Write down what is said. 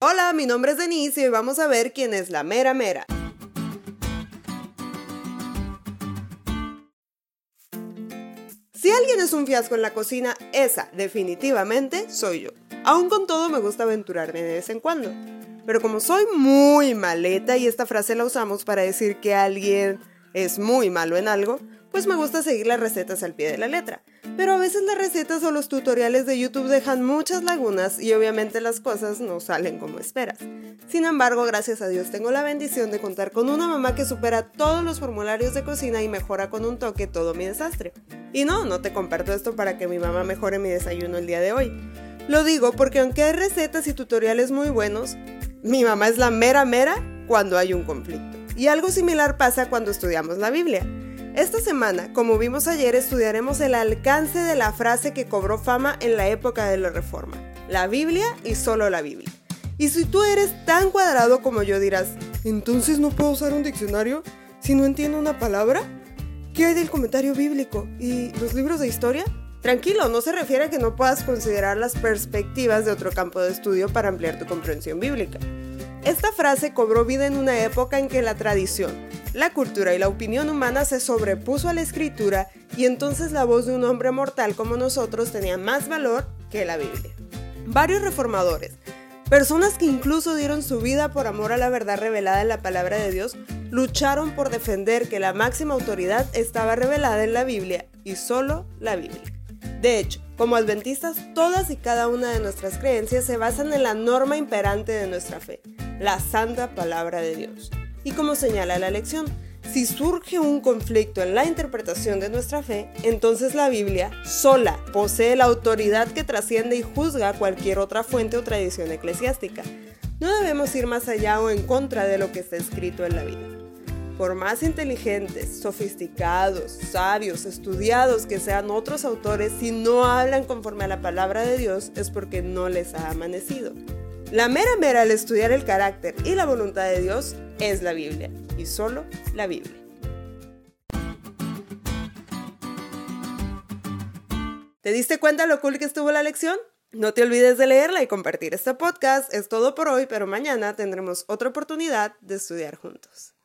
Hola, mi nombre es Denise y hoy vamos a ver quién es la mera mera. Si alguien es un fiasco en la cocina, esa definitivamente soy yo. Aún con todo me gusta aventurarme de vez en cuando. Pero como soy muy maleta y esta frase la usamos para decir que alguien es muy malo en algo, pues me gusta seguir las recetas al pie de la letra. Pero a veces las recetas o los tutoriales de YouTube dejan muchas lagunas y obviamente las cosas no salen como esperas. Sin embargo, gracias a Dios tengo la bendición de contar con una mamá que supera todos los formularios de cocina y mejora con un toque todo mi desastre. Y no, no te comparto esto para que mi mamá mejore mi desayuno el día de hoy. Lo digo porque aunque hay recetas y tutoriales muy buenos, mi mamá es la mera mera cuando hay un conflicto. Y algo similar pasa cuando estudiamos la Biblia. Esta semana, como vimos ayer, estudiaremos el alcance de la frase que cobró fama en la época de la Reforma. La Biblia y solo la Biblia. Y si tú eres tan cuadrado como yo dirás, entonces no puedo usar un diccionario si no entiendo una palabra. ¿Qué hay del comentario bíblico? ¿Y los libros de historia? Tranquilo, no se refiere a que no puedas considerar las perspectivas de otro campo de estudio para ampliar tu comprensión bíblica. Esta frase cobró vida en una época en que la tradición, la cultura y la opinión humana se sobrepuso a la escritura y entonces la voz de un hombre mortal como nosotros tenía más valor que la Biblia. Varios reformadores, personas que incluso dieron su vida por amor a la verdad revelada en la palabra de Dios, lucharon por defender que la máxima autoridad estaba revelada en la Biblia y solo la Biblia. De hecho, como adventistas, todas y cada una de nuestras creencias se basan en la norma imperante de nuestra fe, la santa palabra de Dios. Y como señala la lección, si surge un conflicto en la interpretación de nuestra fe, entonces la Biblia sola posee la autoridad que trasciende y juzga cualquier otra fuente o tradición eclesiástica. No debemos ir más allá o en contra de lo que está escrito en la Biblia. Por más inteligentes, sofisticados, sabios, estudiados que sean otros autores, si no hablan conforme a la palabra de Dios es porque no les ha amanecido. La mera mera al estudiar el carácter y la voluntad de Dios es la Biblia, y solo la Biblia. ¿Te diste cuenta lo cool que estuvo la lección? No te olvides de leerla y compartir este podcast. Es todo por hoy, pero mañana tendremos otra oportunidad de estudiar juntos.